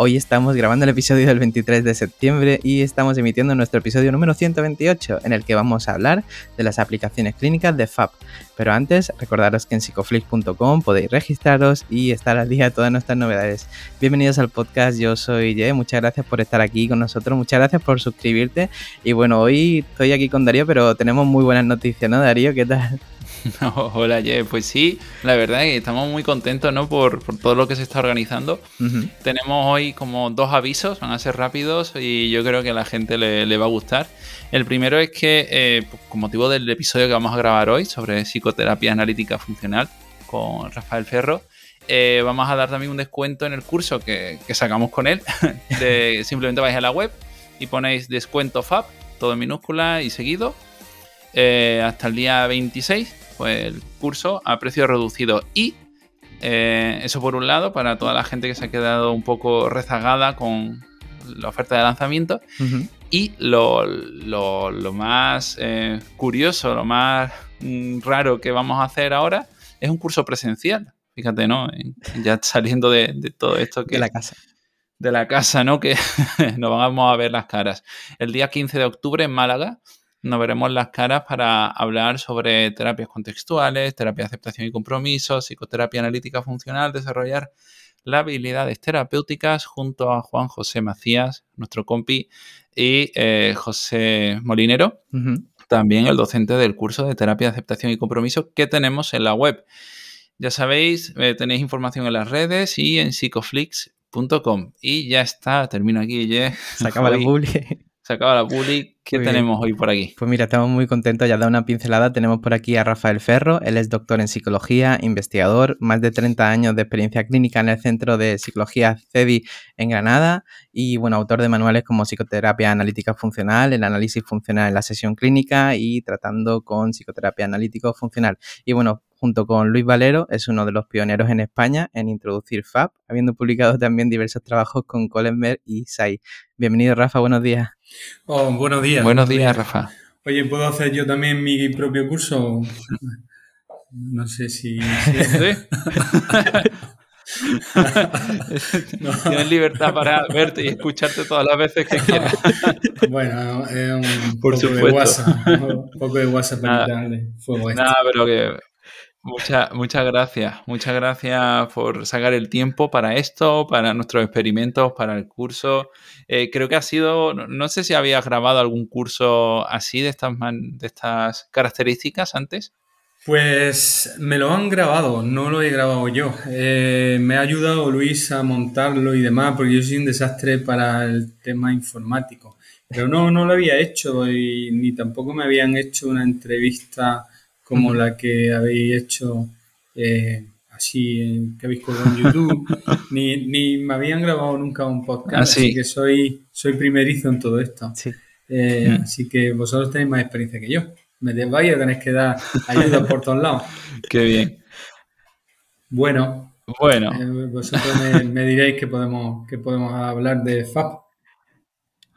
Hoy estamos grabando el episodio del 23 de septiembre y estamos emitiendo nuestro episodio número 128, en el que vamos a hablar de las aplicaciones clínicas de FAP. Pero antes, recordaros que en psicoflix.com podéis registraros y estar al día de todas nuestras novedades. Bienvenidos al podcast, yo soy Ye, muchas gracias por estar aquí con nosotros, muchas gracias por suscribirte. Y bueno, hoy estoy aquí con Darío, pero tenemos muy buenas noticias, ¿no, Darío? ¿Qué tal? hola, Ye. Pues sí, la verdad es que estamos muy contentos ¿no? por, todo lo que se está organizando. Tenemos hoy como dos avisos, van a ser rápidos y yo creo que a la gente le, va a gustar. El primero es que, eh, pues, con motivo del episodio que vamos a grabar hoy sobre psicoterapia analítica funcional con Rafael Ferro, eh, vamos a dar también un descuento en el curso que, sacamos con él. simplemente vais a la web y ponéis descuento FAB, todo en minúscula y seguido, eh, hasta el día 26 pues, el curso a precio reducido. Y eh, eso por un lado, para toda la gente que se ha quedado un poco rezagada con la oferta de lanzamiento. Y lo, más eh, curioso, lo más mm, raro que vamos a hacer ahora es un curso presencial. Fíjate, ¿no? Ya saliendo de, de todo esto que... De la casa de la casa, ¿no? Que nos vamos a ver las caras. El día 15 de octubre en Málaga nos veremos las caras para hablar sobre terapias contextuales, terapia de aceptación y compromiso, psicoterapia analítica funcional, desarrollar las habilidades terapéuticas junto a Juan José Macías, nuestro compi, y eh, José Molinero, también el docente del curso de terapia de aceptación y compromiso que tenemos en la web. Ya sabéis, eh, tenéis información en las redes y en psicoflix.com. Y ya está, termino aquí. Ya. Se acaba la publi. Se acaba la publi. ¿Qué tenemos hoy por aquí? Pues mira, estamos muy contentos, ya da una pincelada. Tenemos por aquí a Rafael Ferro, él es doctor en psicología, investigador, más de 30 años de experiencia clínica en el Centro de Psicología CEDI en Granada y bueno, autor de manuales como psicoterapia analítica funcional, el análisis funcional en la sesión clínica y tratando con psicoterapia analítico funcional. Y bueno, junto con Luis Valero, es uno de los pioneros en España en introducir FAB, habiendo publicado también diversos trabajos con Colenberg y SAI. Bienvenido, Rafa, buenos días. Oh, buenos días. Buenos días, Rafa. Oye, ¿puedo hacer yo también mi propio curso? No sé si... Tienes libertad para verte y escucharte todas las veces que quieras. Bueno, es un Por poco de WhatsApp. Un poco de WhatsApp para quitarle fuego Nada, pero que muchas gracias. Muchas gracias por sacar el tiempo para esto, para nuestros experimentos, para el curso. Eh, creo que ha sido, no sé si habías grabado algún curso así de estas, de estas características antes. Pues me lo han grabado, no lo he grabado yo. Eh, me ha ayudado Luis a montarlo y demás, porque yo soy un desastre para el tema informático. Pero no, no lo había hecho y ni tampoco me habían hecho una entrevista como la que habéis hecho eh, así, que habéis colgado en YouTube, ni, ni, me habían grabado nunca un podcast, ah, así que soy, soy primerizo en todo esto. Eh, mm. Así que vosotros tenéis más experiencia que yo. Me vais a tener que dar ayuda por todos lados. Qué bien. Bueno, bueno. Eh, vosotros me, diréis que podemos, que podemos hablar de FAP.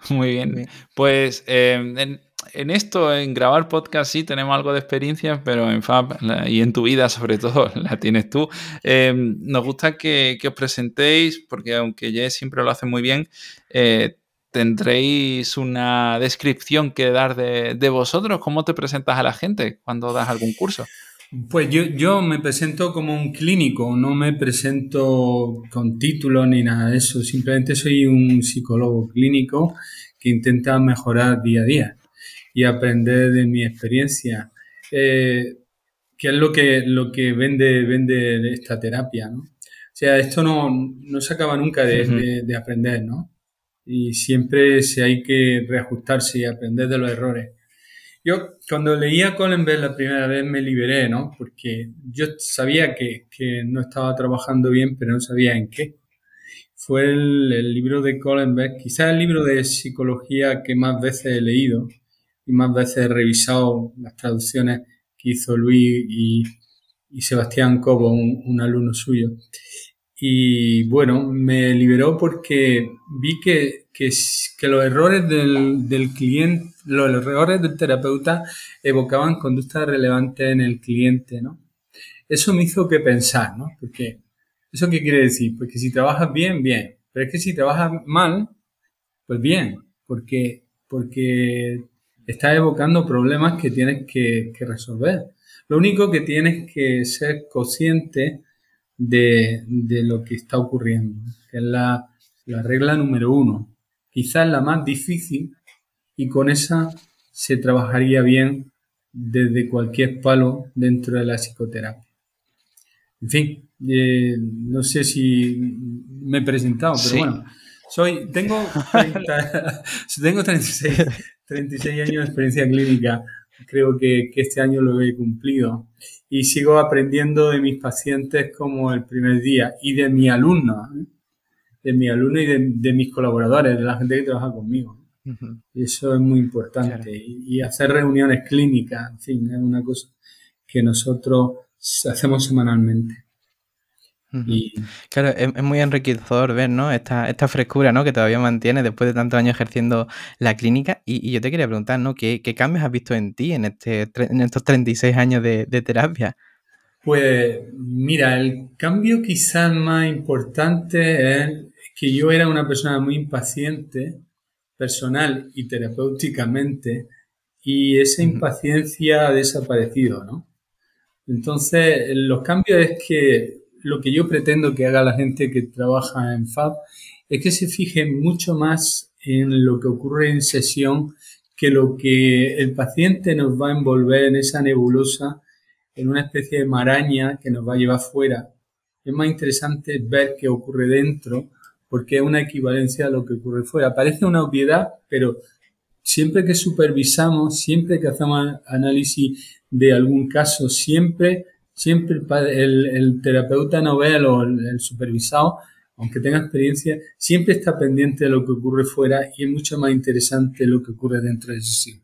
Muy bien. Pues en, en esto, en grabar podcast, sí tenemos algo de experiencia, pero en Fab y en tu vida, sobre todo, la tienes tú. Em, nos gusta que, os presentéis, porque aunque Jess siempre lo hace muy bien, eh, tendréis una descripción que dar de, vosotros. ¿Cómo te presentas a la gente cuando das algún curso? Pues yo, yo me presento como un clínico, no me presento con título ni nada de eso. Simplemente soy un psicólogo clínico que intenta mejorar día a día y aprender de mi experiencia. Eh, ¿Qué es lo que, lo que vende, vende esta terapia? ¿no? O sea, esto no, no se acaba nunca de, de, aprender, ¿no? Y siempre se hay que reajustarse y aprender de los errores. Yo cuando leía Colenberg la primera vez me liberé, ¿no? Porque yo sabía que, que, no estaba trabajando bien, pero no sabía en qué. fue el, libro de Colin Beck, quizás el libro de psicología que más veces he leído más veces he revisado las traducciones que hizo Luis y, Sebastián Cobo, un, alumno suyo. Y bueno, me liberó porque vi que, que, los errores del, del, cliente, los errores del terapeuta evocaban conductas relevantes en el cliente, ¿no? Eso me hizo que pensar, ¿no? Porque ¿Eso qué quiere decir? Porque si trabajas bien, bien. Pero es que si trabajas mal, pues bien, porque, porque estás evocando problemas que tienes que, resolver. Lo único que tienes que ser consciente de, lo que está ocurriendo, que es la, la regla número uno. Quizás la más difícil y con esa se trabajaría bien desde cualquier palo dentro de la psicoterapia. En fin, eh, no sé si me he presentado, pero bueno, soy, tengo, tengo 36, 36, años de experiencia clínica, creo que, que, este año lo he cumplido y sigo aprendiendo de mis pacientes como el primer día y de mi alumno, ¿eh? de mi alumno y de, mis colaboradores, de la gente que trabaja conmigo. Y eso es muy importante. Y, y hacer reuniones clínicas, en fin, es una cosa que nosotros hacemos semanalmente. Claro, es, muy enriquecedor ver, ¿no? Esta, esta frescura, ¿no? Que todavía mantiene después de tantos años ejerciendo la clínica. Y, yo te quería preguntar, ¿no? ¿Qué, cambios has visto en ti en, este, en estos 36 años de, terapia? Pues mira, el cambio quizás más importante es que yo era una persona muy impaciente, personal y terapéuticamente, y esa impaciencia ha desaparecido, ¿no? Entonces, los cambios es que lo que yo pretendo que haga la gente que trabaja en FAB es que se fije mucho más en lo que ocurre en sesión que lo que el paciente nos va a envolver en esa nebulosa, en una especie de maraña que nos va a llevar fuera. Es más interesante ver qué ocurre dentro porque es una equivalencia a lo que ocurre fuera. Parece una obviedad, pero siempre que supervisamos, siempre que hacemos análisis de algún caso, siempre siempre el, terapeuta novel o el, supervisado, aunque tenga experiencia, siempre está pendiente de lo que ocurre fuera y es mucho más interesante lo que ocurre dentro de sí.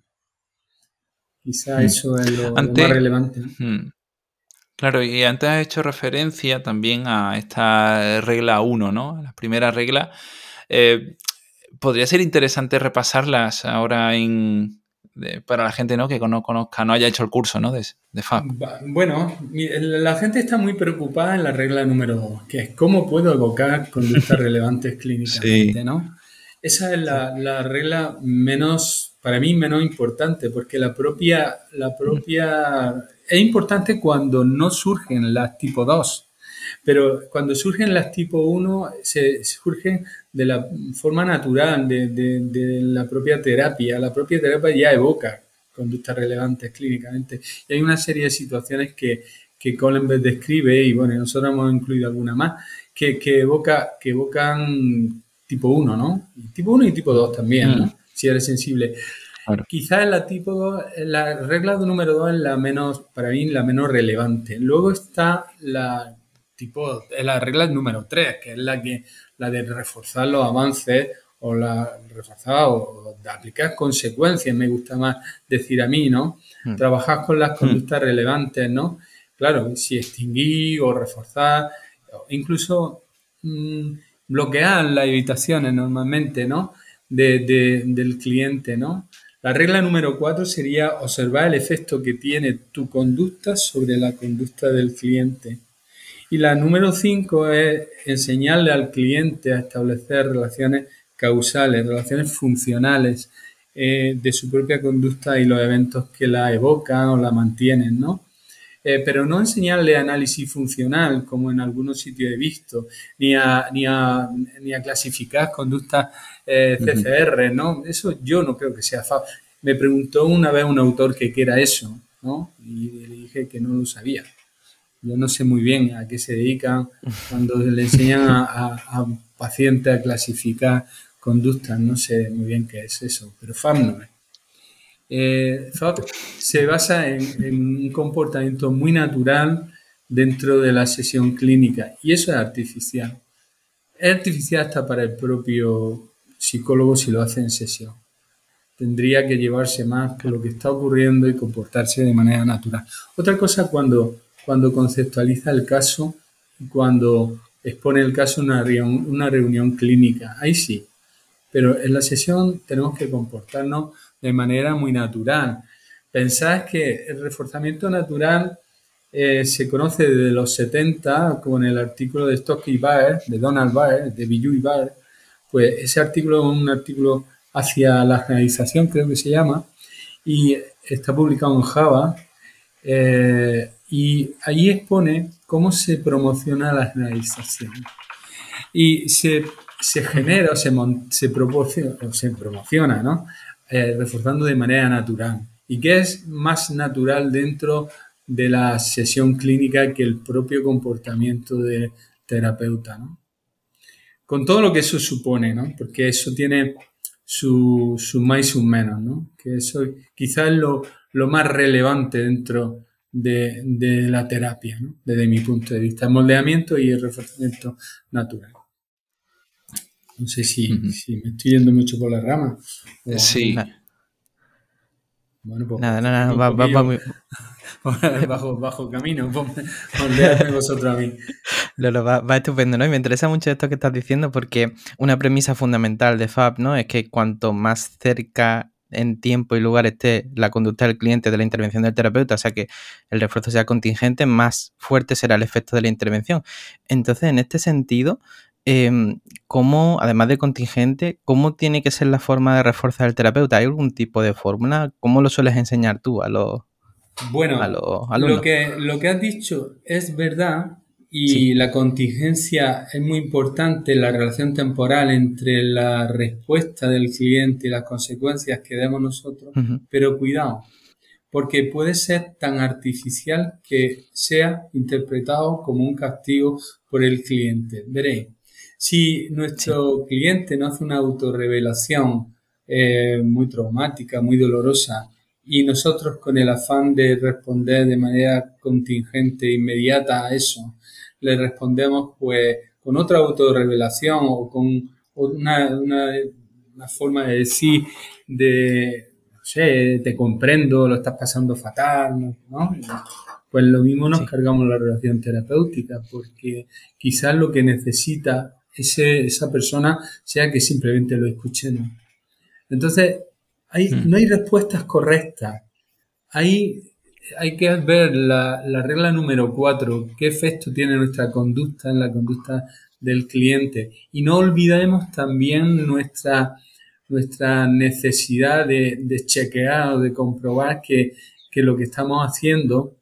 Quizá hmm. eso es lo, más relevante. Hmm. Claro, y antes has hecho referencia también a esta regla 1, ¿no? La primera regla. Eh, podría ser interesante repasarlas ahora en, para la gente ¿no? que no conozca, no haya hecho el curso ¿no? de, de FAB. Bueno, la gente está muy preocupada en la regla número 2, que es cómo puedo evocar conductas relevantes clínicamente, ¿no? Esa es la, regla menos, para mí, menos importante, porque la propia, la propia, es importante cuando no surgen las tipo 2, pero cuando surgen las tipo 1, se, surgen de la forma natural de, la propia terapia. La propia terapia ya evoca conductas relevantes clínicamente. Y hay una serie de situaciones que, que Collenberg describe, y bueno, nosotros hemos incluido alguna más, que, evoca, que evocan tipo 1, ¿no? tipo 1 y tipo 2 también, ¿no? Mm. Si eres sensible. Quizás la tipo 2, la regla número 2 es la menos, para mí, la menos relevante. Luego está la tipo, es la regla número 3, que es la que la de reforzar los avances o la reforzar o de aplicar consecuencias, me gusta más decir a mí, ¿no? Hmm. Trabajar con las hmm. conductas relevantes, ¿no? Claro, si extinguir o reforzar, incluso mm, bloquear las evitaciones normalmente, ¿no? del cliente, ¿no? La regla número 4 sería observar el efecto que tiene tu conducta sobre la conducta del cliente. Y la número cinco es enseñarle al cliente a establecer relaciones causales, relaciones funcionales eh, de su propia conducta y los eventos que la evocan o la mantienen, ¿no? Eh, pero no enseñarle análisis funcional, como en algunos sitios he visto, ni a, ni a, ni a clasificar conductas eh, CCR, ¿no? Eso yo no creo que sea fácil. Me preguntó una vez un autor que qué era eso, ¿no? Y le dije que no lo sabía. Yo no sé muy bien a qué se dedican cuando le enseñan a, pacientes a clasificar conductas, no sé muy bien qué es eso, pero FAB no es. Eh, FAB se basa en, un comportamiento muy natural dentro de la sesión clínica y eso es artificial. es artificial hasta para el propio psicólogo si lo hace en sesión. Tendría que llevarse más por lo que está ocurriendo y comportarse de manera natural. Otra cosa cuando, cuando conceptualiza el caso y cuando expone el caso en una reunión, una reunión clínica. Ahí sí. Pero en la sesión tenemos que comportarnos de manera muy natural. Pensad que el reforzamiento natural eh, se conoce desde los 70 con el artículo de Stock y Baer, de Donald Baer, de Billu y Baer. Pues ese artículo es un artículo hacia la generalización, creo que se llama, y está publicado en Java. Eh, y allí expone cómo se promociona la generalización. Y se, genera o se, se, proporciona, se promociona, ¿no? Eh, reforzando de manera natural. ¿Y qué es más natural dentro de la sesión clínica que el propio comportamiento del terapeuta, ¿no? Con todo lo que eso supone, ¿no? Porque eso tiene su, su más y su menos, ¿no? Que eso quizás es lo, lo más relevante dentro de, la terapia, desde mi punto de vista, el moldeamiento y el reforzamiento natural. No sé si, me estoy yendo mucho por la rama. sí. Bueno, pues, nada, nada, va, va, muy... bajo, bajo camino, moldeadme vosotros a mí. va, va, estupendo, ¿no? Y me interesa mucho esto que estás diciendo porque una premisa fundamental de FAB, ¿no? Es que cuanto más cerca en tiempo y lugar esté la conducta del cliente de la intervención del terapeuta, o sea que el refuerzo sea contingente, más fuerte será el efecto de la intervención. Entonces, en este sentido, em, ¿cómo, además de contingente, cómo tiene que ser la forma de reforzar el terapeuta? ¿Hay algún tipo de fórmula? ¿Cómo lo sueles enseñar tú a los, bueno, Lo que, lo que has dicho es verdad, y la contingencia es muy importante, la relación temporal entre la respuesta del cliente y las consecuencias que demos nosotros, pero cuidado, porque puede ser tan artificial que sea interpretado como un castigo por el cliente. Veréis, si nuestro cliente no hace una autorrevelación eh, muy traumática, muy dolorosa, y nosotros con el afán de responder de manera contingente, inmediata a eso, le respondemos pues con otra autorrevelación o con una, una, forma de decir de, no sé, te comprendo, lo estás pasando fatal, ¿no? Pues lo mismo nos cargamos la relación terapéutica, porque quizás lo que necesita ese, esa persona sea que simplemente lo escuchemos. Entonces, hay, hmm. no hay respuestas correctas. Hay hay que ver la, regla número cuatro, qué efecto tiene nuestra conducta en la conducta del cliente. Y no olvidemos también nuestra, nuestra necesidad de, chequear o de comprobar que, lo que estamos haciendo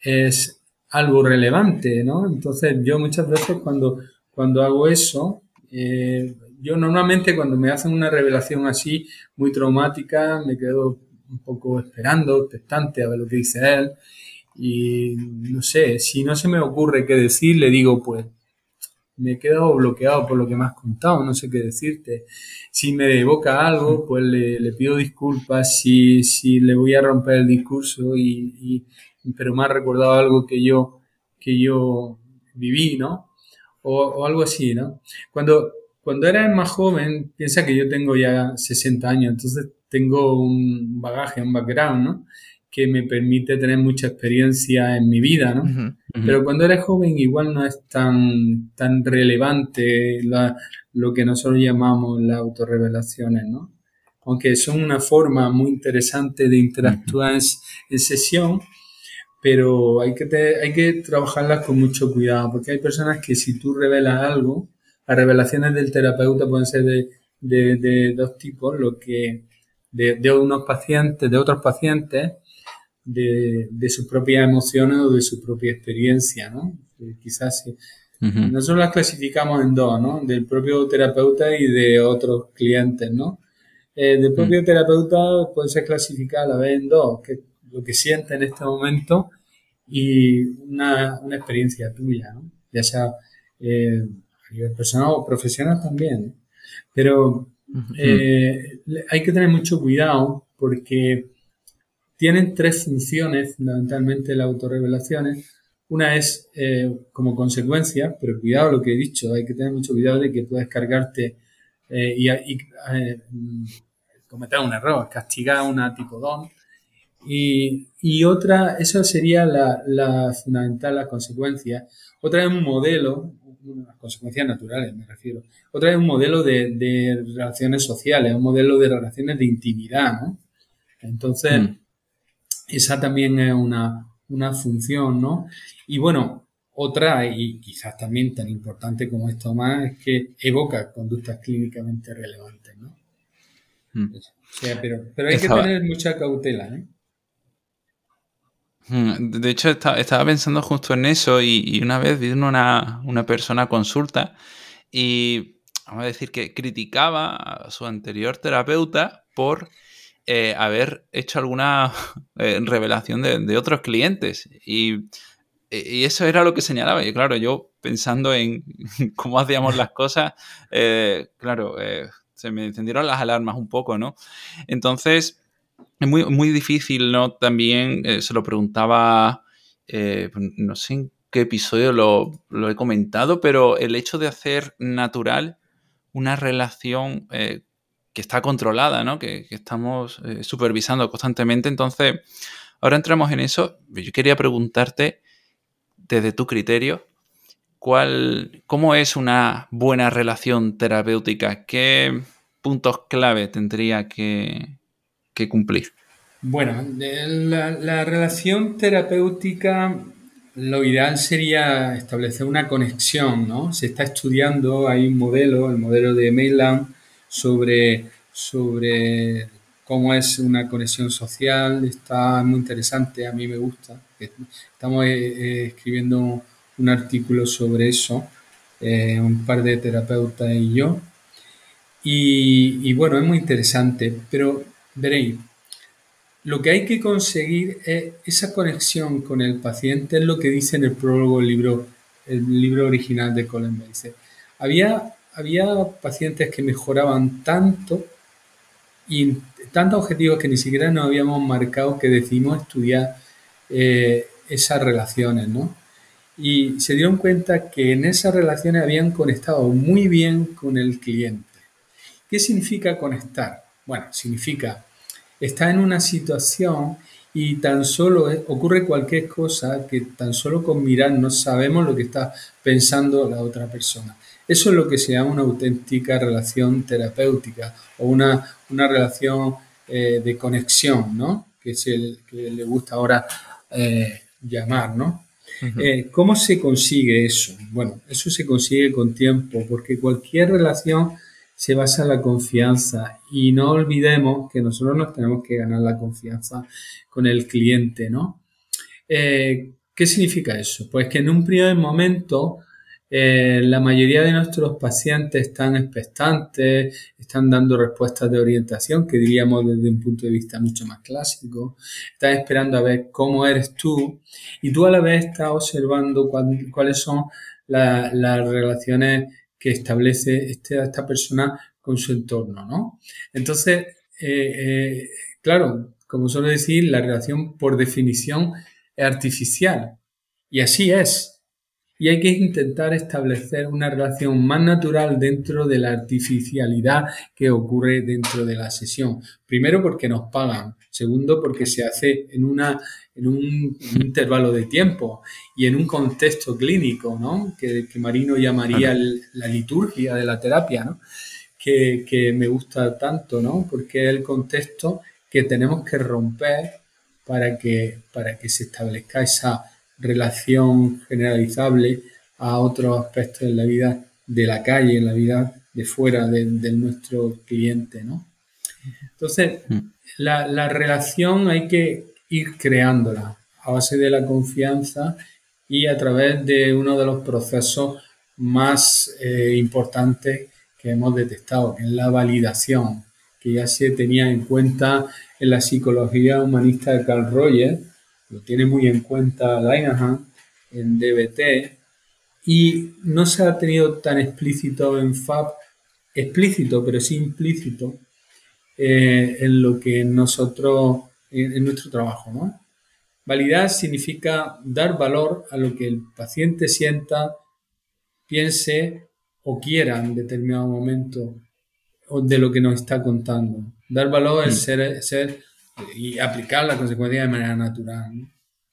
es algo relevante, ¿no? Entonces yo muchas veces cuando, cuando hago eso, eh, yo normalmente cuando me hacen una revelación así muy traumática, me quedo un poco esperando, expectante a ver lo que dice él. Y no sé, si no se me ocurre qué decir, le digo, pues me he quedado bloqueado por lo que me has contado, no sé qué decirte. Si me evoca algo, pues le, pido disculpas, si, si, le voy a romper el discurso, y, pero me ha recordado algo que yo, que yo viví, ¿no? O, o, algo así, ¿no? Cuando, cuando eres más joven, piensa que yo tengo ya 60 años, entonces tengo un bagaje, un background, ¿no? Que me permite tener mucha experiencia en mi vida, ¿no? Pero cuando eres joven igual no es tan, tan relevante lo que nosotros llamamos las autorrevelaciones, ¿no? Aunque son una forma muy interesante de interactuar en, sesión, pero hay que, hay que trabajarlas con mucho cuidado, porque hay personas que si tú revelas algo, las revelaciones del terapeuta pueden ser de, de dos tipos, lo que de, unos pacientes, de otros pacientes, de, sus propias emociones o de su propia experiencia, ¿no? Eh, quizás sí. Nosotros las clasificamos en dos, ¿no? Del propio terapeuta y de otros clientes, ¿no? Eh, del propio mm. terapeuta puede ser clasificada a la vez en dos, que lo que siente en este momento y una, experiencia tuya, ¿no? Ya sea eh, nivel personal o profesional también. Pero eh, hay que tener mucho cuidado porque tienen tres funciones, fundamentalmente las autorrevelaciones. Una es eh, como consecuencia, pero cuidado lo que he dicho, hay que tener mucho cuidado de que puedes cargarte eh, y, eh, cometer un error, castigar una tipo don. Y, y otra, esa sería la, la, fundamental, la consecuencia. Otra es un modelo, unas consecuencias naturales me refiero. Otra es un modelo de, de, relaciones sociales, un modelo de relaciones de intimidad, ¿no? Entonces, mm. esa también es una, una función, ¿no? Y bueno, otra, y quizás también tan importante como esto más, es que evoca conductas clínicamente relevantes, ¿no? Mm. pero, pero, hay que tener mucha cautela, ¿eh? De hecho, estaba pensando justo en eso y, una vez vino una, una, persona a consulta y vamos a decir que criticaba a su anterior terapeuta por eh, haber hecho alguna eh, revelación de, otros clientes. Y, eso era lo que señalaba. Y claro, yo pensando en cómo hacíamos las cosas, eh, claro, se me encendieron las alarmas un poco, ¿no? Entonces, es muy, muy difícil, ¿no? También eh, se lo preguntaba, eh, no sé en qué episodio lo, he comentado, pero el hecho de hacer natural una relación eh, que está controlada, ¿no? Que, estamos supervisando constantemente. Entonces, ahora entramos en eso. Yo quería preguntarte, desde tu criterio, ¿cuál, ¿cómo es una buena relación terapéutica? ¿Qué puntos clave tendría que, cumplir? Bueno, la, la, relación terapéutica, lo ideal sería establecer una conexión, ¿no? Se está estudiando, hay un modelo, el modelo de Mainland, sobre, sobre cómo es una conexión social, está muy interesante, a mí me gusta. Estamos eh, eh, escribiendo un artículo sobre eso, eh, un par de terapeutas y yo. Y, bueno, es muy interesante, pero Veréis, lo que hay que conseguir es esa conexión con el paciente, es lo que dice en el prólogo del libro, el libro original de Colin Dice, había, había pacientes que mejoraban tanto y tantos objetivos que ni siquiera nos habíamos marcado que decidimos estudiar eh, esas relaciones, ¿no? Y se dieron cuenta que en esas relaciones habían conectado muy bien con el cliente. ¿Qué significa conectar? Bueno, significa, está en una situación y tan solo ocurre cualquier cosa que tan solo con mirar no sabemos lo que está pensando la otra persona. Eso es lo que se llama una auténtica relación terapéutica o una, una relación eh, de conexión, ¿no? Que es el que le gusta ahora eh, llamar, ¿no? Eh, ¿Cómo se consigue eso? Bueno, eso se consigue con tiempo, porque cualquier relación se basa en la confianza y no olvidemos que nosotros nos tenemos que ganar la confianza con el cliente, ¿no? Eh, ¿Qué significa eso? Pues que en un primer momento eh, la mayoría de nuestros pacientes están expectantes, están dando respuestas de orientación, que diríamos desde un punto de vista mucho más clásico, están esperando a ver cómo eres tú y tú a la vez estás observando cuáles son las relaciones que establece este, esta persona con su entorno, ¿no? Entonces, eh, eh, claro, como suelo decir, la relación por definición es artificial. Y así es. Y hay que intentar establecer una relación más natural dentro de la artificialidad que ocurre dentro de la sesión. Primero porque nos pagan. Segundo porque se hace en una en un, intervalo de tiempo y en un contexto clínico, ¿no? Que, Marino llamaría la liturgia de la terapia, ¿no? Que, me gusta tanto, ¿no? Porque es el contexto que tenemos que romper para que, para que se establezca esa relación generalizable a otros aspectos de la vida de la calle, en la vida de fuera de, nuestro cliente, ¿no? Entonces, mm. la, la relación hay que ir creándola a base de la confianza y a través de uno de los procesos más eh, importantes que hemos detectado, que es la validación, que ya se tenía en cuenta en la psicología humanista de Carl Rogers, lo tiene muy en cuenta Linehan en DBT, y no se ha tenido tan explícito en FAB, explícito, pero sí implícito, eh, en lo que nosotros en, nuestro trabajo, ¿no? Validar significa dar valor a lo que el paciente sienta, piense o quiera en determinado momento de lo que nos está contando. Dar valor es mm. ser, y aplicar la consecuencia de manera natural.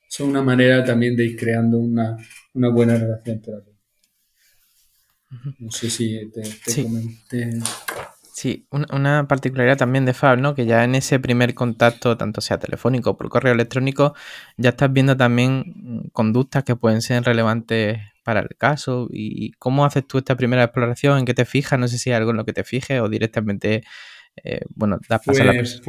Es una manera también de ir creando una, buena relación terapéutica. No sé si te, comenté. Sí, una, particularidad también de Fab, ¿no? Que ya en ese primer contacto, tanto sea telefónico o por correo electrónico, ya estás viendo también mm, conductas que pueden ser relevantes para el caso. ¿Y cómo haces tú esta primera exploración? ¿En qué te fijas? No sé si hay algo en lo que te fijes o directamente, eh, bueno, das paso a la pues,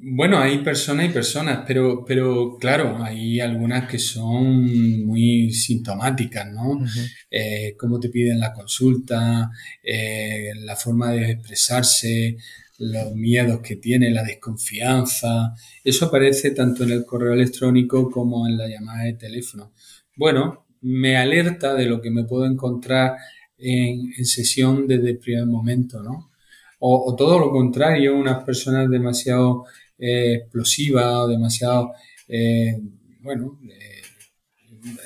bueno, hay personas y personas, pero, pero claro, hay algunas que son muy sintomáticas, ¿no? Eh, cómo te piden la consulta, eh, la forma de expresarse, los miedos que tiene, la desconfianza. Eso aparece tanto en el correo electrónico como en la llamada de teléfono. Bueno, me alerta de lo que me puedo encontrar en, sesión desde el primer momento, ¿no? O, o, todo lo contrario, unas personas demasiado eh, explosiva o demasiado, eh, bueno, eh,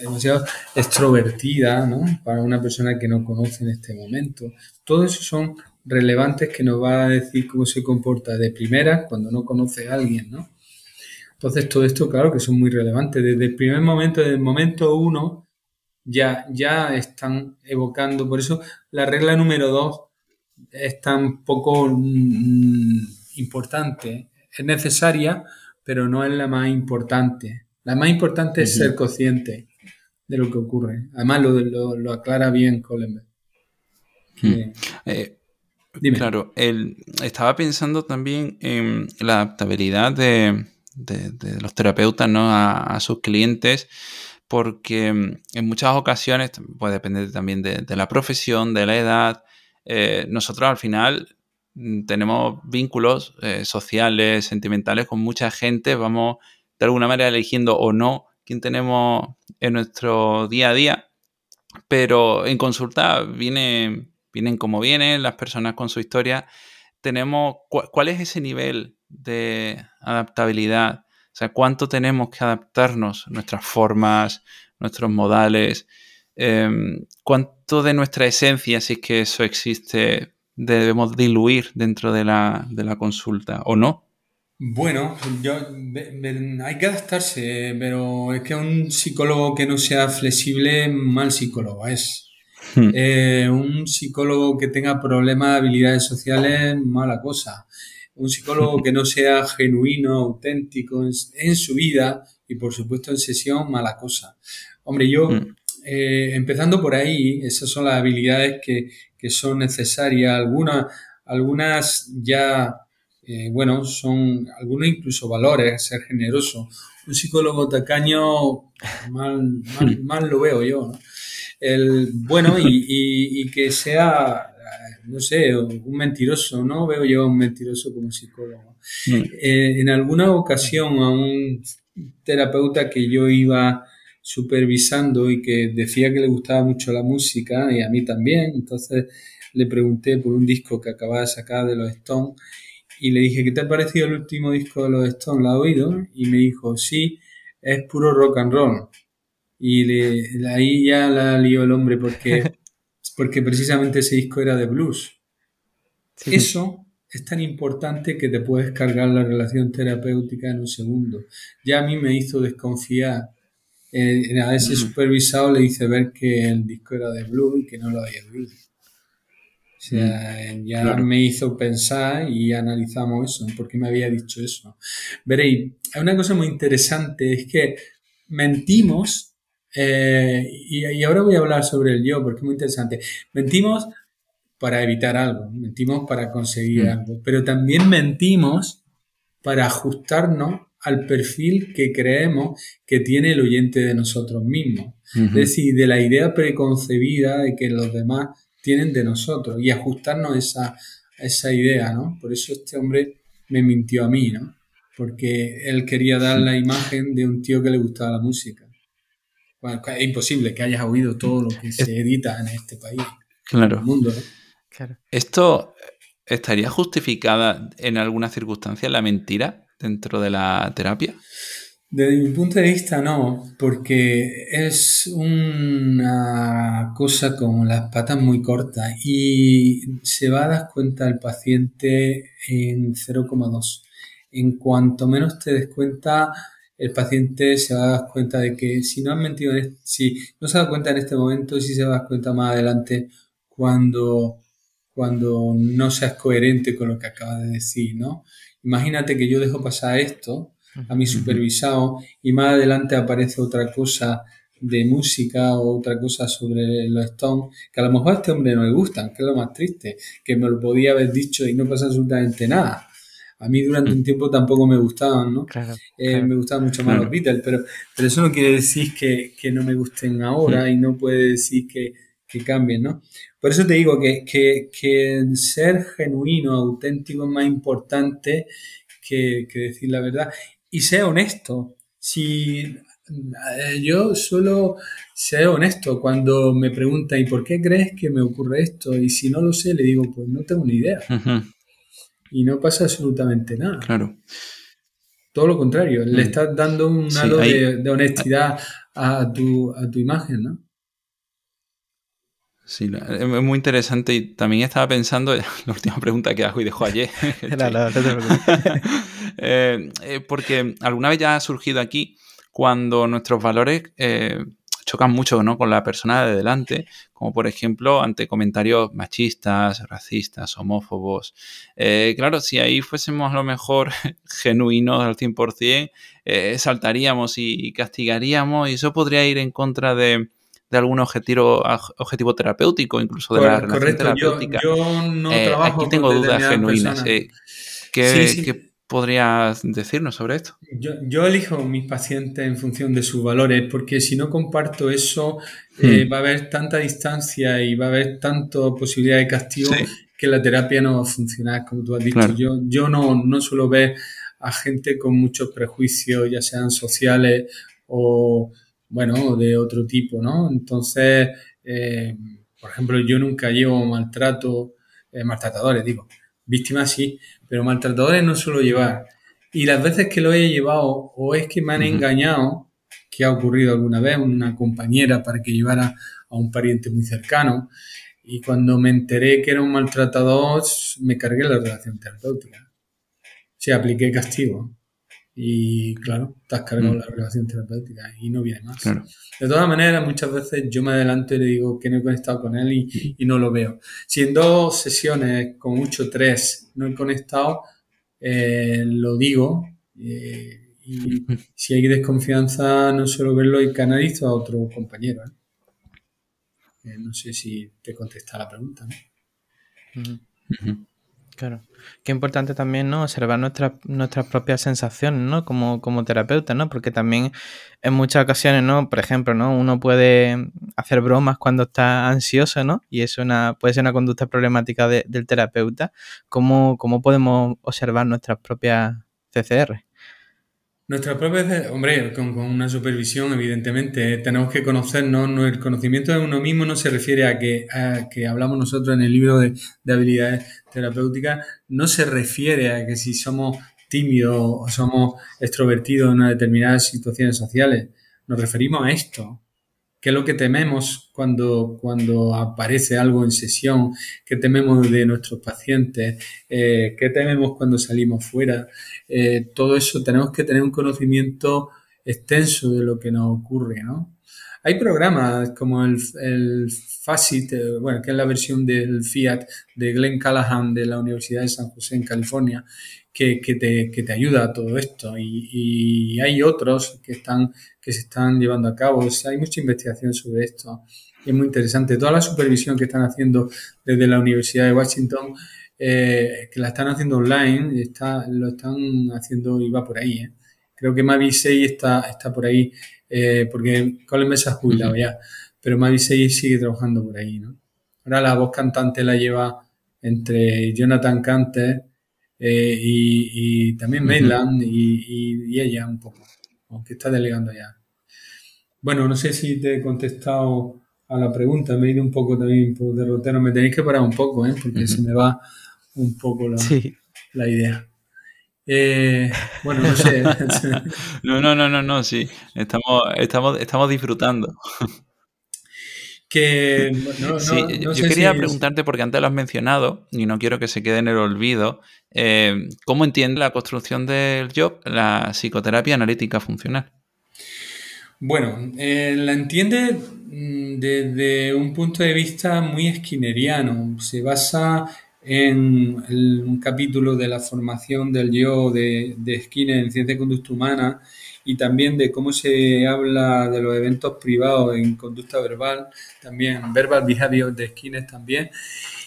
demasiado extrovertida, ¿no? Para una persona que no conoce en este momento. Todo eso son relevantes que nos va a decir cómo se comporta de primera cuando no conoce a alguien, ¿no? Entonces, todo esto, claro que son muy relevantes. Desde el primer momento, desde el momento uno, ya, ya están evocando. Por eso, la regla número dos es tan poco mm, importante es necesaria, pero no es la más importante. La más importante es ser consciente de lo que ocurre. Además, lo, aclara bien Coleman. Hmm. Eh, claro, él, estaba pensando también en la adaptabilidad de, los terapeutas ¿no? a, sus clientes, porque mm, en muchas ocasiones, puede depender también de, la profesión, de la edad, eh, nosotros al final tenemos vínculos eh, sociales, sentimentales con mucha gente, vamos de alguna manera eligiendo o no quién tenemos en nuestro día a día, pero en consulta vienen, vienen como vienen las personas con su historia. Tenemos, ¿cuál es ese nivel de adaptabilidad? O sea, ¿cuánto tenemos que adaptarnos nuestras formas, nuestros modales? Em, ¿Cuánto de nuestra esencia, si es que eso existe, debemos diluir dentro de la, consulta o no? Bueno, yo, hay que adaptarse, pero es que un psicólogo que no sea flexible, mal psicólogo es. Hmm. Eh, un psicólogo que tenga problemas de habilidades sociales, mala cosa. Un psicólogo que no sea genuino, auténtico en, su vida y por supuesto en sesión, mala cosa. Hombre, yo, hmm. eh, empezando por ahí, esas son las habilidades que, que son necesarias, algunas, algunas ya, eh, bueno, son algunos incluso valores, ser generoso. Un psicólogo tacaño, mal, mal, lo veo yo. El, bueno, y, que sea, no sé, un mentiroso, no veo yo a un mentiroso como psicólogo. Mm. Eh, en alguna ocasión a un terapeuta que yo iba supervisando y que decía que le gustaba mucho la música y a mí también. Entonces le pregunté por un disco que acababa de sacar de los Stones y le dije, ¿qué te ha parecido el último disco de los Stones? ¿La has oído? Y me dijo, sí, es puro rock and roll. Y le, ahí ya la lió el hombre porque, porque precisamente ese disco era de blues. Eso es tan importante que te puedes cargar la relación terapéutica en un segundo. Ya a mí me hizo desconfiar eh, a ese supervisado le hice ver que el disco era de Blue y que no lo había oído. O sea, ya me hizo pensar y analizamos eso, ¿por qué me había dicho eso? Veréis, hay una cosa muy interesante, es que mentimos, eh, y, ahora voy a hablar sobre el yo, porque es muy interesante, mentimos para evitar algo, mentimos para conseguir algo, pero también mentimos para ajustarnos al perfil que creemos que tiene el oyente de nosotros mismos. Es decir, de la idea preconcebida de que los demás tienen de nosotros y ajustarnos esa, esa idea, ¿no? Por eso este hombre me mintió a mí, ¿no? Porque él quería dar la imagen de un tío que le gustaba la música. Bueno, es imposible que hayas oído todo lo que se edita en este país. Claro. En el mundo. Claro. ¿Esto estaría justificada en alguna circunstancia la mentira? Dentro de la terapia? Desde mi punto de vista no, porque es una cosa con las patas muy cortas y se va a dar cuenta el paciente en 0,2. En cuanto menos te des cuenta, el paciente se va a dar cuenta de que si no has mentido, si no se da cuenta en este momento, si se va a dar cuenta más adelante cuando, cuando no seas coherente con lo que acabas de decir, ¿no? Imagínate que yo dejo pasar esto a mi supervisado y más adelante aparece otra cosa de música o otra cosa sobre los Stones que a lo mejor a este hombre no le gustan, que es lo más triste, que me lo podía haber dicho y no pasa absolutamente nada. A mí durante un tiempo tampoco me gustaban, ¿no? Eh, me gustaban mucho más los Beatles, pero, pero eso no quiere decir que, no me gusten ahora y no puede decir que, que cambien, ¿no? Por eso te digo que, que, que ser genuino, auténtico es más importante que, que decir la verdad y sea honesto. Si eh, yo suelo ser honesto cuando me preguntan ¿y por qué crees que me ocurre esto? Y si no lo sé, le digo, pues no tengo ni idea. Y no pasa absolutamente nada. Claro. Todo lo contrario, le mm. estás dando un halo de, honestidad a tu, a tu imagen, ¿no? Sí, es muy interesante y también estaba pensando, la última pregunta que hago y dejo ayer. Eh, eh, porque alguna vez ya ha surgido aquí cuando nuestros valores eh, chocan mucho ¿no? con la persona de delante, como por ejemplo ante comentarios machistas, racistas, homófobos. claro, si ahí fuésemos a lo mejor genuinos al 100%, saltaríamos y castigaríamos y eso podría ir en contra de de algún objetivo, objetivo terapéutico, incluso de la relación terapéutica. Yo, no eh, trabajo aquí tengo dudas genuinas. Eh, ¿qué, podrías decirnos sobre esto? Yo, elijo mis pacientes en función de sus valores, porque si no comparto eso, eh, hmm. va a haber tanta distancia y va a haber tanta posibilidad de castigo que la terapia no va a funcionar, como tú has dicho. Yo, yo no, no suelo ver a gente con muchos prejuicios, ya sean sociales o bueno, de otro tipo, ¿no? Entonces, eh, por ejemplo, yo nunca llevo maltrato, eh, maltratadores, digo, víctimas sí, pero maltratadores no suelo llevar. Y las veces que lo he llevado, o es que me han engañado, que ha ocurrido alguna vez, una compañera para que llevara a un pariente muy cercano, y cuando me enteré que era un maltratador, me cargué la relación terapéutica. Se apliqué castigo. Y claro, te has cargado mm. la relación terapéutica y no viene más. De todas maneras, muchas veces yo me adelanto y le digo que no he conectado con él y, no lo veo. Si en dos sesiones, con mucho tres, no he conectado, eh, lo digo. Eh, y si hay desconfianza, no suelo verlo y canalizo a otro compañero. ¿eh? no sé si te contesta la pregunta. Claro. Qué importante también, ¿no? Observar nuestras, nuestras propias sensaciones, ¿no? Como, como terapeuta, ¿no? Porque también en muchas ocasiones, ¿no? Por ejemplo, ¿no? Uno puede hacer bromas cuando está ansioso, ¿no? Y eso una, puede ser una conducta problemática del terapeuta. ¿Cómo, ¿Cómo podemos observar nuestras propias CCR? Nuestra propia, hombre, con, una supervisión, evidentemente, tenemos que conocernos. No, el conocimiento de uno mismo no se refiere a que, que hablamos nosotros en el libro de, habilidades terapéuticas, no se refiere a que si somos tímidos o somos extrovertidos en una determinadas situaciones sociales. Nos referimos a esto, ¿Qué es lo que tememos cuando, cuando aparece algo en sesión? ¿Qué tememos de nuestros pacientes? Eh, ¿Qué tememos cuando salimos fuera? Eh, todo eso tenemos que tener un conocimiento extenso de lo que nos ocurre, ¿no? Hay programas como el, el FACIT, eh, bueno, que es la versión del FIAT de Glenn Callahan de la Universidad de San José en California, que, que, te, que te, ayuda a todo esto. Y, y, hay otros que, están, que se están llevando a cabo. hay mucha investigación sobre esto. es muy interesante. Toda la supervisión que están haciendo desde la Universidad de Washington, eh, que la están haciendo online, está, lo están haciendo y va por ahí. ¿eh? Creo que Mavi 6 está, está por ahí, eh, porque Colin Mesa ha jubilado ya, pero Mavi 6 sigue trabajando por ahí. ¿no? Ahora la voz cantante la lleva entre Jonathan Canter eh, y, también Mainland y, ella un poco, aunque está delegando ya. Bueno, no sé si te he contestado a la pregunta, me he ido un poco también por derrotero, me tenéis que parar un poco, ¿eh? porque se me va un poco la, la idea. Eh, bueno, no sé. no, no, no, no, no, sí. Estamos, estamos, estamos disfrutando. Que, sí, yo quería preguntarte, porque antes lo has mencionado, y no quiero que se quede en el olvido, eh, ¿cómo entiende la construcción del job la psicoterapia analítica funcional? Bueno, eh, la entiende mm, desde un punto de vista muy esquineriano. Se basa en un capítulo de la formación del yo de, de Skinner en Ciencia y Conducta Humana y también de cómo se habla de los eventos privados en conducta verbal, también verbal behavior de Skinner también,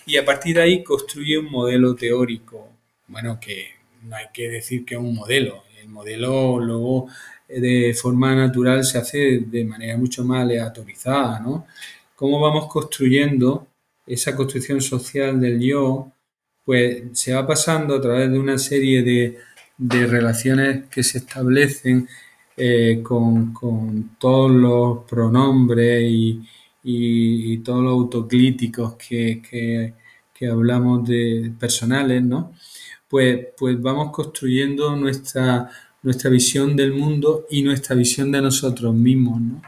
y a partir de ahí construye un modelo teórico, bueno, que no hay que decir que es un modelo, el modelo luego eh, de forma natural se hace de manera mucho más aleatorizada, ¿no? ¿Cómo vamos construyendo esa construcción social del yo? Pues se va pasando a través de una serie de, de relaciones que se establecen eh, con, todos los pronombres y, todos los autoclíticos que, hablamos de personales, ¿no? Pues, pues vamos construyendo nuestra, nuestra visión del mundo y nuestra visión de nosotros mismos, ¿no?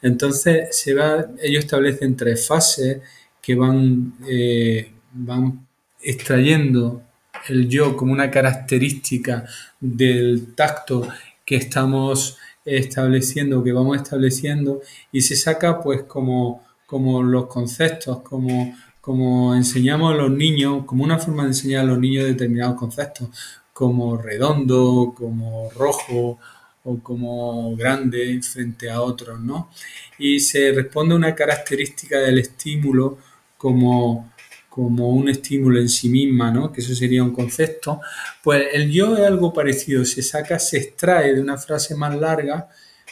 Entonces, se va, ellos establecen tres fases que van, eh, van extrayendo el yo como una característica del tacto que estamos estableciendo, que vamos estableciendo, y se saca pues como, como los conceptos, como, como enseñamos a los niños, como una forma de enseñar a los niños determinados conceptos, como redondo, como rojo o como grande frente a otros, ¿no? Y se responde a una característica del estímulo como como un estímulo en sí misma, ¿no? que eso sería un concepto, pues el yo es algo parecido, se saca, se extrae de una frase más larga,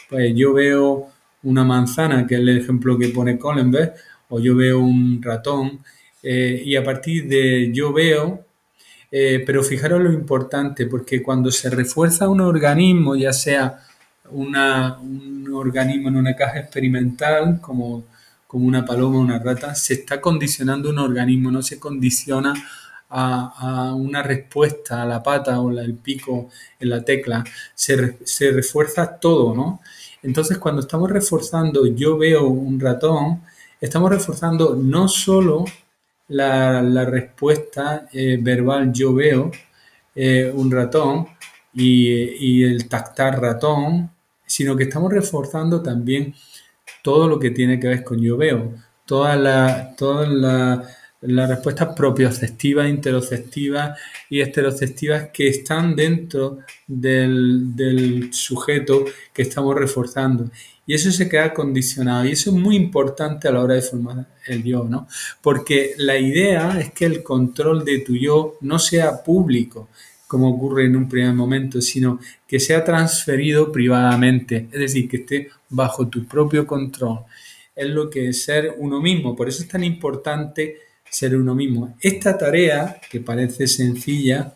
pues yo veo una manzana, que es el ejemplo que pone Collenberg, o yo veo un ratón, eh, y a partir de yo veo, eh, pero fijaros lo importante, porque cuando se refuerza un organismo, ya sea una, un organismo en una caja experimental, como como una paloma o una rata, se está condicionando un organismo, no se condiciona a, una respuesta a la pata o el pico en la tecla, se, se, refuerza todo, ¿no? Entonces cuando estamos reforzando yo veo un ratón, estamos reforzando no solo la, respuesta eh, verbal yo veo eh, un ratón y, y el tactar ratón, sino que estamos reforzando también todo lo que tiene que ver con yo veo, todas las toda la, la respuestas propioceptivas, interoceptivas y esteroceptivas que están dentro del, sujeto que estamos reforzando. Y eso se queda condicionado. Y eso es muy importante a la hora de formar el yo, ¿no? Porque la idea es que el control de tu yo no sea público, como ocurre en un primer momento, sino que sea transferido privadamente, es decir, que esté bajo tu propio control. Es lo que es ser uno mismo, por eso es tan importante ser uno mismo. Esta tarea, que parece sencilla,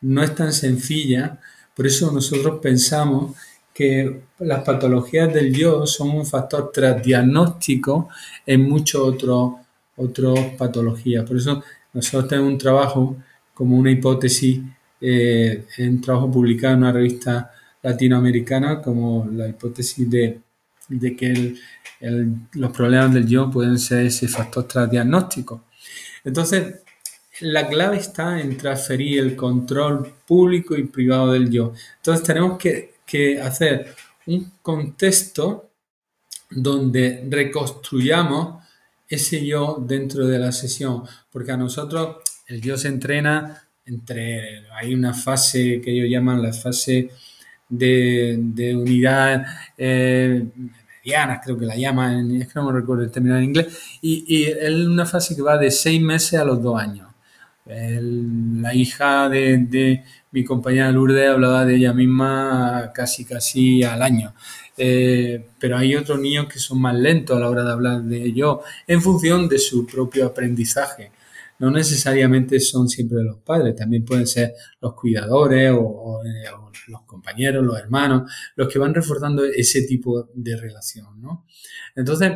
no es tan sencilla, por eso nosotros pensamos que las patologías del yo son un factor transdiagnóstico en muchas otras patologías. Por eso nosotros tenemos un trabajo como una hipótesis eh, en trabajo publicado en una revista latinoamericana como la hipótesis de, que los problemas del yo pueden ser ese factor transdiagnóstico. Entonces, la clave está en transferir el control público y privado del yo. Entonces, tenemos que hacer un contexto donde reconstruyamos ese yo dentro de la sesión, porque a nosotros el yo se entrena entre, hay una fase que ellos llaman la fase de, unidad eh, mediana, creo que la llaman, es que no me recuerdo el término en inglés, y, es una fase que va de seis meses a los dos años. la hija de, mi compañera Lourdes hablaba de ella misma casi casi al año. Eh, pero hay otros niños que son más lentos a la hora de hablar de ello en función de su propio aprendizaje no necesariamente son siempre los padres, también pueden ser los cuidadores o, eh, los compañeros, los hermanos, los que van reforzando ese tipo de relación, ¿no? Entonces,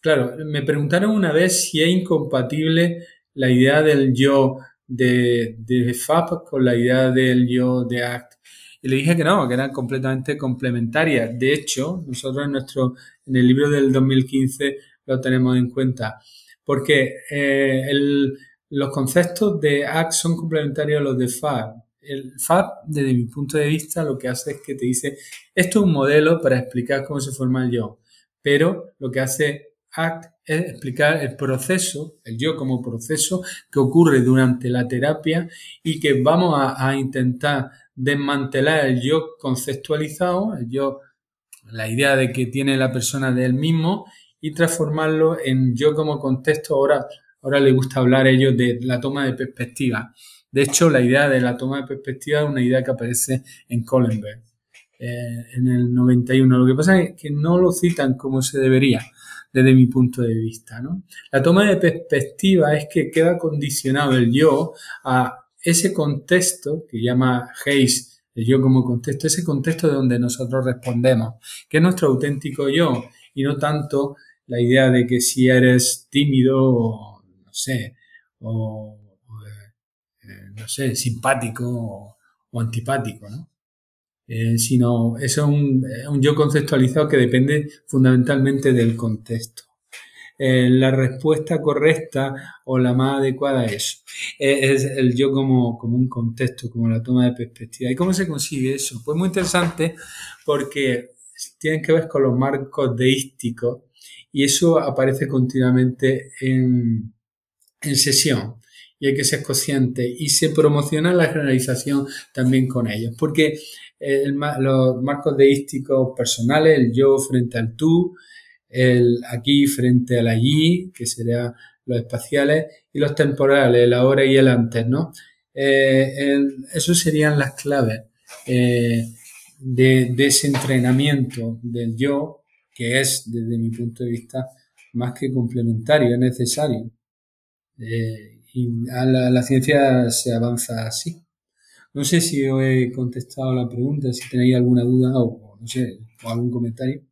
claro, me preguntaron una vez si es incompatible la idea del yo de, de FAP con la idea del yo de ACT. Y le dije que no, que eran completamente complementarias. De hecho, nosotros en nuestro, en el libro del 2015 lo tenemos en cuenta. Porque eh, los conceptos de ACT son complementarios a los de FAP. El FAP, desde mi punto de vista, lo que hace es que te dice, esto es un modelo para explicar cómo se forma el yo. Pero lo que hace ACT es explicar el proceso, el yo como proceso que ocurre durante la terapia y que vamos a, intentar desmantelar el yo conceptualizado, el yo, la idea de que tiene la persona de él mismo y transformarlo en yo como contexto. Ahora, ahora le gusta hablar a ellos de la toma de perspectiva. De hecho, la idea de la toma de perspectiva es una idea que aparece en Kohlenberg eh, en el 91. Lo que pasa es que no lo citan como se debería desde mi punto de vista. ¿no? La toma de perspectiva es que queda condicionado el yo a ese contexto que llama Hayes, el yo como contexto, ese contexto de donde nosotros respondemos, que es nuestro auténtico yo, y no tanto la idea de que si eres tímido o, no sé, o, eh, no sé, simpático o, antipático, ¿no? Eh, sino eso es un, yo conceptualizado que depende fundamentalmente del contexto. Eh, la respuesta correcta o la más adecuada es, el yo como, como un contexto, como la toma de perspectiva. ¿Y cómo se consigue eso? Pues muy interesante porque tiene que ver con los marcos deísticos y eso aparece continuamente en, en sesión. Y hay que ser consciente. Y se promociona la generalización también con ellos. Porque los marcos deísticos personales, el yo frente al tú, el aquí frente al allí, que serían los espaciales, y los temporales, el ahora y el antes, ¿no? Eh, serían las claves eh, de, ese entrenamiento del yo, que es, desde mi punto de vista, más que complementario, es necesario. Eh, y a la ciencia se avanza así. No sé si he contestado la pregunta, si tenéis alguna duda o, no sé, o algún comentario.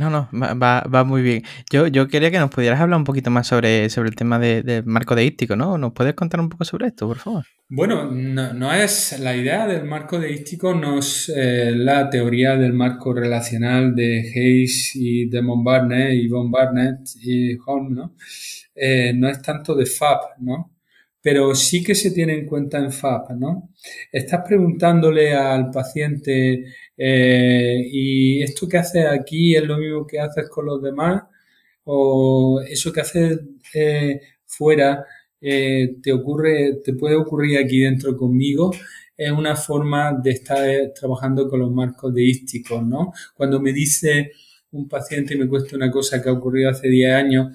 No, no, va, va, muy bien. Yo, yo quería que nos pudieras hablar un poquito más sobre, sobre el tema del de marco deístico, ¿no? ¿Nos puedes contar un poco sobre esto, por favor? Bueno, no, es la idea del marco deístico, no es eh, la teoría del marco relacional de Hayes y de Barnett y Von Barnett y Holm, ¿no? Eh, no es tanto de FAB, ¿no? Pero sí que se tiene en cuenta en FAP, ¿no? Estás preguntándole al paciente, eh, ¿y esto que haces aquí es lo mismo que haces con los demás? ¿O eso que haces eh, fuera eh, te ocurre, te puede ocurrir aquí dentro conmigo? Es una forma de estar trabajando con los marcos deísticos, ¿no? Cuando me dice un paciente me cuesta una cosa que ha ocurrido hace 10 años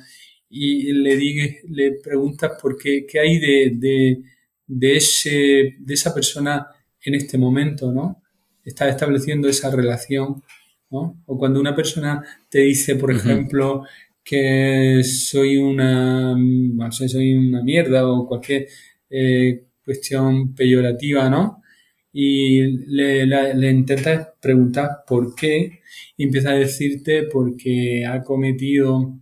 y le, digue, le preguntas por qué, qué hay de, de, ese, de esa persona en este momento, ¿no? Está estableciendo esa relación, ¿no? O cuando una persona te dice, por ejemplo, que soy una, no sé, soy una mierda o cualquier eh, cuestión peyorativa, ¿no? Y le, le intentas preguntar por qué y empieza a decirte porque ha cometido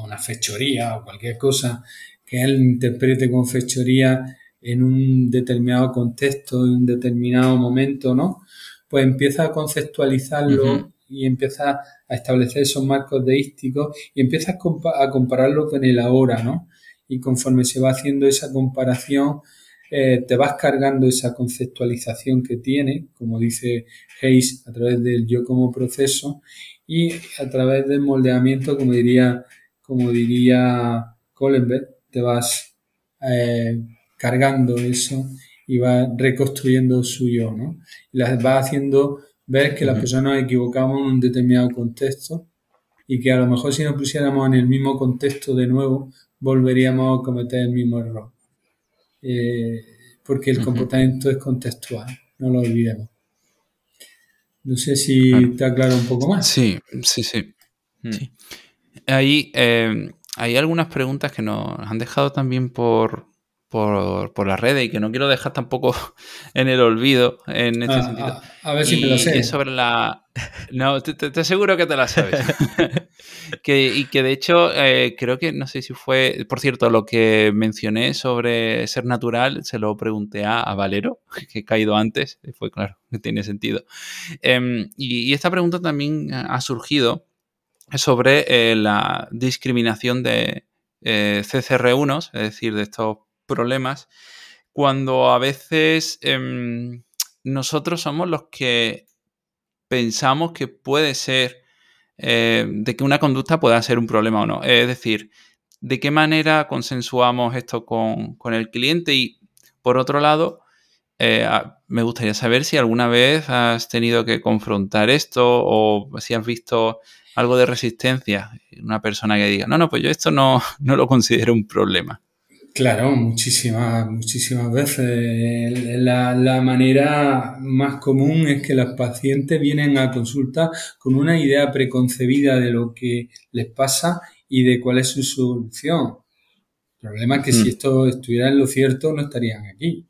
una fechoría o cualquier cosa que él interprete con fechoría en un determinado contexto, en un determinado momento, ¿no? Pues empieza a conceptualizarlo y empieza a establecer esos marcos deísticos y empieza a, compararlo con el ahora, ¿no? Y conforme se va haciendo esa comparación, eh, te vas cargando esa conceptualización que tiene, como dice Hayes, a través del yo como proceso y a través del moldeamiento, como diría como diría Kohlenberg, te vas eh, cargando eso y vas reconstruyendo su yo, ¿no? Y las vas haciendo ver que las personas nos equivocamos en un determinado contexto y que a lo mejor si nos pusiéramos en el mismo contexto de nuevo, volveríamos a cometer el mismo error. Eh, porque el comportamiento es contextual, no lo olvidemos. No sé si te aclaro un poco más. Sí, sí, sí. sí. Hay, em, hay algunas preguntas que nos han dejado también por, por, por las redes y que no quiero dejar tampoco en el olvido en este Ah, sentido. ah, a ver si me lo sé. es sobre la. No, te, te- aseguro que te la sabes. que, y que de hecho, eh, creo que no sé si fue. Por cierto, lo que mencioné sobre ser natural se lo pregunté a, a Valero, que he caído antes. y Fue claro, que tiene sentido. Em, y, y esta pregunta también ha surgido sobre eh, la discriminación de eh, CCR1, es decir, de estos problemas, cuando a veces em, nosotros somos los que pensamos que puede ser, eh, de que una conducta pueda ser un problema o no. Es decir, de qué manera consensuamos esto con, con el cliente y, por otro lado, me gustaría saber si alguna vez has tenido que confrontar esto o si has visto algo de resistencia. Una persona que diga, no, no, pues yo esto no, no lo considero un problema. Claro, muchísimas, muchísimas veces. La, la manera más común es que los pacientes vienen a consulta con una idea preconcebida de lo que les pasa y de cuál es su solución. El problema es que si Mm. esto estuviera en lo cierto, no estarían aquí.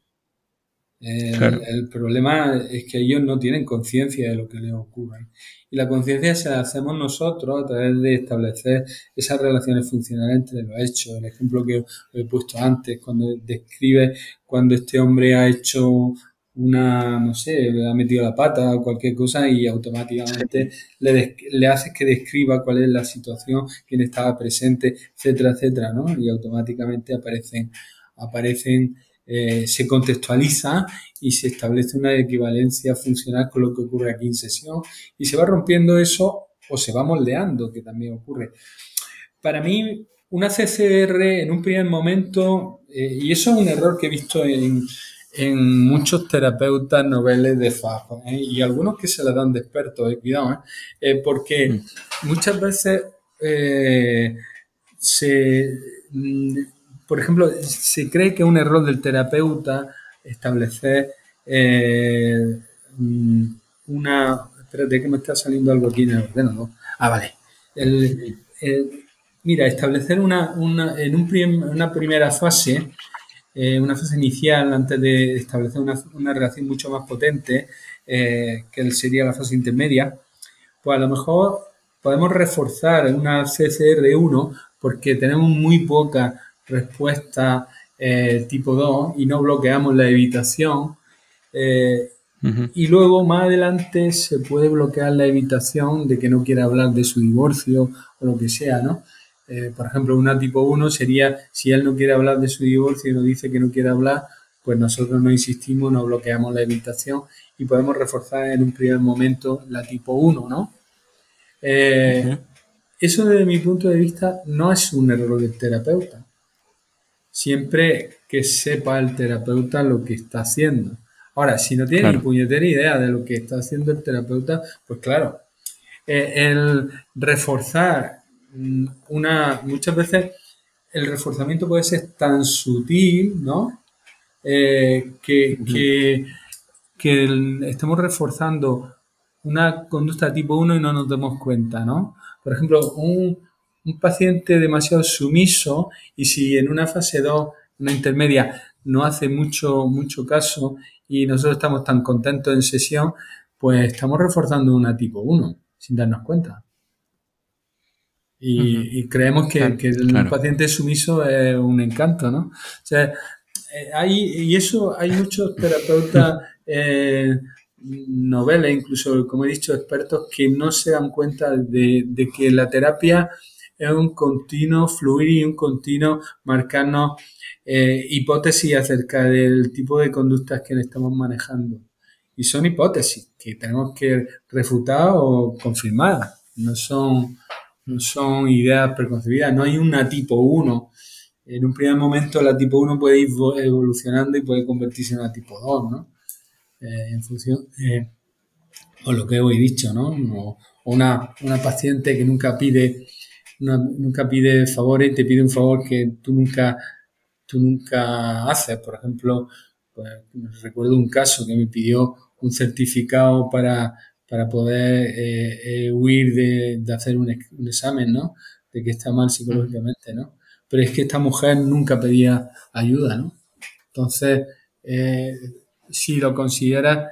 El, Claro. el problema es que ellos no tienen conciencia de lo que les ocurre. Y la conciencia se la hacemos nosotros a través de establecer esas relaciones funcionales entre los hechos. El ejemplo que os he puesto antes, cuando describe cuando este hombre ha hecho una, no sé, ha metido la pata o cualquier cosa y automáticamente le, des- le haces que describa cuál es la situación, quién estaba presente, etcétera, etcétera, ¿no? Y automáticamente aparecen, aparecen, eh, se contextualiza y se establece una equivalencia funcional con lo que ocurre aquí en sesión y se va rompiendo eso o se va moldeando, que también ocurre. Para mí, una CCR en un primer momento, eh, y eso es un error que he visto en, en muchos terapeutas noveles de FAF, ¿eh? y algunos que se la dan de expertos, eh, cuidado, porque muchas veces se, mm, por ejemplo, se cree que es un error del terapeuta establecer eh, mm, una... Espérate que me está saliendo algo aquí en el ordenador. Ah, vale. El- el- mira, establecer una, una- en un prim- una primera fase, eh, una fase inicial, antes de establecer una, una relación mucho más potente, eh, que sería la fase intermedia, pues a lo mejor podemos reforzar una CCR1 porque tenemos muy poca respuesta eh, tipo 2 y no bloqueamos la evitación. eh, y luego más adelante se puede bloquear la evitación de que no quiera hablar de su divorcio o lo que sea, ¿no? Eh, por ejemplo, una tipo 1 sería si él no quiere hablar de su divorcio y nos dice que no quiere hablar, pues nosotros no insistimos, no bloqueamos la evitación y podemos reforzar en un primer momento la tipo 1, ¿no? Eso desde mi punto de vista no es un error del terapeuta. Siempre que sepa el terapeuta lo que está haciendo. Ahora, si no tiene Claro. ni puñetera idea de lo que está haciendo el terapeuta, pues claro, eh, el reforzar mm, una, muchas veces el reforzamiento puede ser tan sutil, ¿no? Eh, que, que, que el- estamos reforzando una conducta tipo 1 y no nos damos cuenta, ¿no? Por ejemplo, un, un paciente demasiado sumiso y si en una fase 2, una intermedia, no hace mucho, mucho caso y nosotros estamos tan contentos en sesión, pues estamos reforzando una tipo 1 sin darnos cuenta. Y, creemos que, Claro, que el claro. paciente sumiso es un encanto, ¿no? O sea, eh, hay, y eso hay muchos terapeutas eh, noveles, incluso, como he dicho, expertos que no se dan cuenta de, de que la terapia es un continuo fluir y un continuo marcarnos eh, hipótesis acerca del tipo de conductas que estamos manejando. Y son hipótesis que tenemos que refutar o confirmar. No son, no son ideas preconcebidas. No hay una tipo 1. En un primer momento la tipo 1 puede ir vo- evolucionando y puede convertirse en una tipo 2, ¿no? Eh, en función, eh, o lo que he dicho, ¿no? O una, una paciente que nunca pide, nunca pide favores y te pide un favor que tú nunca, tú nunca haces. Por ejemplo, pues, recuerdo un caso que me pidió un certificado para, para poder eh, eh, huir de, de hacer un, un examen, ¿no? De que está mal psicológicamente, ¿no? Pero es que esta mujer nunca pedía ayuda, ¿no? Entonces, eh, si lo consideras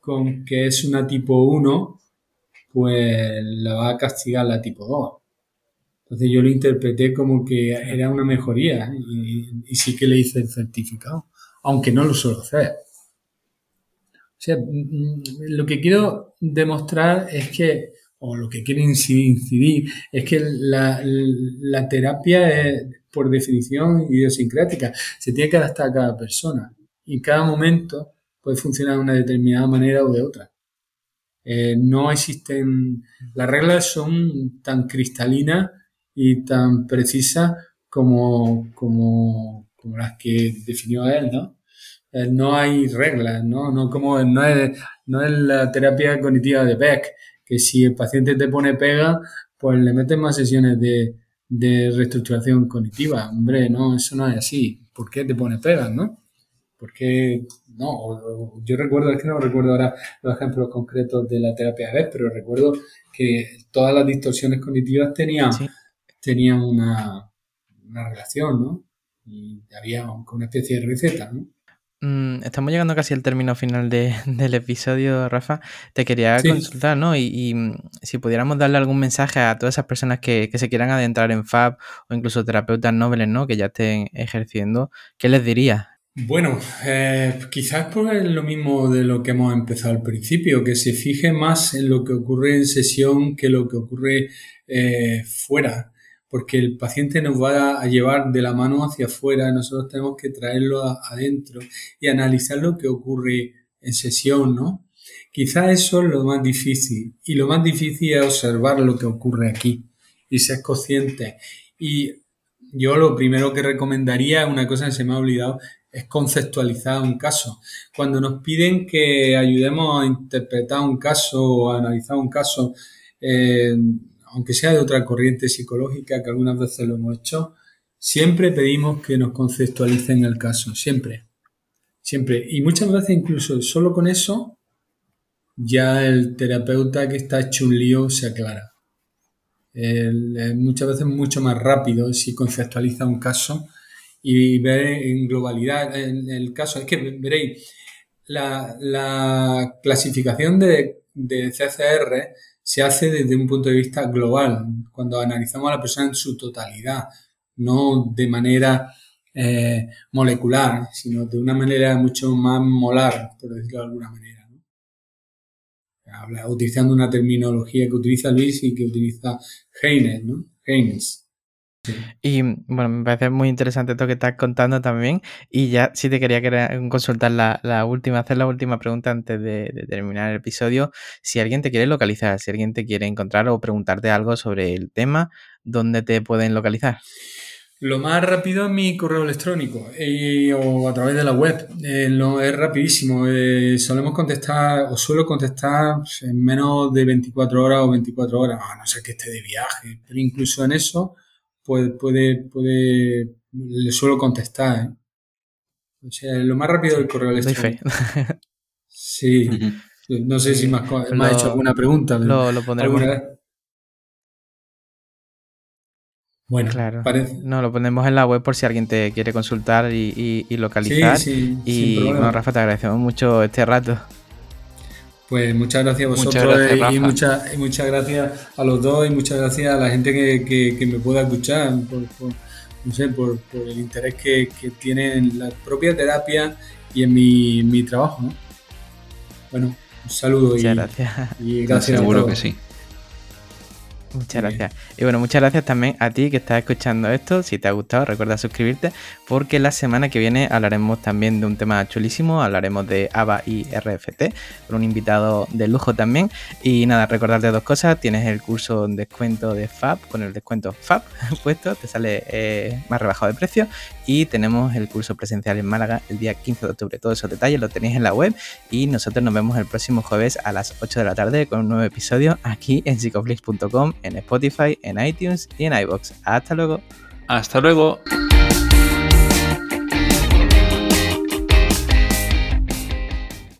con que es una tipo 1, pues la va a castigar la tipo 2. Entonces yo lo interpreté como que era una mejoría y, sí que le hice el certificado, aunque no lo suelo hacer. O sea, mm, mm, lo que quiero demostrar es que, o lo que quiero incidir, es que la, terapia es, por definición, idiosincrática. Se tiene que adaptar a cada persona. Y en cada momento puede funcionar de una determinada manera o de otra. Eh, no existen, las reglas son tan cristalinas y tan precisas como, como, como las que definió él, ¿no? No hay reglas, ¿no? No, como, no, es, no es la terapia cognitiva de Beck, que si el paciente te pone pega, pues le meten más sesiones de, de reestructuración cognitiva. Hombre, no, eso no es así. ¿Por qué te pone pegas, no? Porque, no, yo recuerdo, es que no recuerdo ahora los ejemplos concretos de la terapia de pero recuerdo que todas las distorsiones cognitivas tenían, tenían una, una relación, ¿no? Y había una especie de receta, ¿no? Mm, estamos llegando casi al término final del episodio, Rafa. Te quería consultar, ¿no? Y, mm, si pudiéramos darle algún mensaje a todas esas personas que, se quieran adentrar en FAB o incluso terapeutas nobles, ¿no? Que ya estén ejerciendo, ¿qué les dirías? Bueno, eh, quizás por lo mismo de lo que hemos empezado al principio, que se fije más en lo que ocurre en sesión que lo que ocurre eh, fuera porque el paciente nos va a llevar de la mano hacia afuera, nosotros tenemos que traerlo adentro y analizar lo que ocurre en sesión, ¿no? Quizás eso es lo más difícil y lo más difícil es observar lo que ocurre aquí y ser consciente. Y yo lo primero que recomendaría, una cosa que se me ha olvidado, es conceptualizar un caso. Cuando nos piden que ayudemos a interpretar un caso o a analizar un caso, eh, aunque sea de otra corriente psicológica, que algunas veces lo hemos hecho, siempre pedimos que nos conceptualicen el caso, siempre, siempre. Y muchas veces incluso solo con eso, ya el terapeuta que está hecho un lío se aclara. muchas veces mucho más rápido si conceptualiza un caso y ve en globalidad el caso. Es que veréis, la, clasificación de CCR se hace desde un punto de vista global, cuando analizamos a la persona en su totalidad, no de manera eh, molecular, sino de una manera mucho más molar, por decirlo de alguna manera. Habla, utilizando una terminología que utiliza Luis y que utiliza Heines, ¿no? Heines. Y bueno, me parece muy interesante esto que estás contando también. Y ya sí te quería consultar la, última, hacer la última pregunta antes de, terminar el episodio. Si alguien te quiere localizar, si alguien te quiere encontrar o preguntarte algo sobre el tema, ¿dónde te pueden localizar? Lo más rápido es mi correo electrónico eh, o a través de la web. Eh, es rapidísimo. Eh, solemos contestar o suelo contestar en menos de 24 horas o 24 horas, a no ser que esté de viaje. Pero incluso en eso puede, puede, puede, le suelo contestar. ¿eh? O sea, lo más rápido del correo electrónico. Sí. No sé si me has, hecho alguna pregunta. Lo, lo pondremos. Bueno, claro. No, lo ponemos en la web por si alguien te quiere consultar y, y, localizar. Sí, sí, y bueno, Rafa, te agradecemos mucho este rato. Pues muchas gracias a vosotros y, muchas, muchas gracias a los dos y muchas gracias a la gente que, me pueda escuchar por, no sé, por, el interés que, tiene en la propia terapia y en mi, trabajo. Bueno, un saludo y, gracias. y gracias. Seguro que sí. Muchas gracias. Y bueno, muchas gracias también a ti que estás escuchando esto. Si te ha gustado, recuerda suscribirte porque la semana que viene hablaremos también de un tema chulísimo. Hablaremos de ABA y RFT con un invitado de lujo también. Y nada, recordarte dos cosas. Tienes el curso descuento de FAB con el descuento FAB puesto. Te sale eh, más rebajado de precio. Y tenemos el curso presencial en Málaga el día 15 de octubre. Todos esos detalles los tenéis en la web. Y nosotros nos vemos el próximo jueves a las 8 de la tarde con un nuevo episodio aquí en psicoflix.com en Spotify, en iTunes y en iBox. Hasta luego. Hasta luego.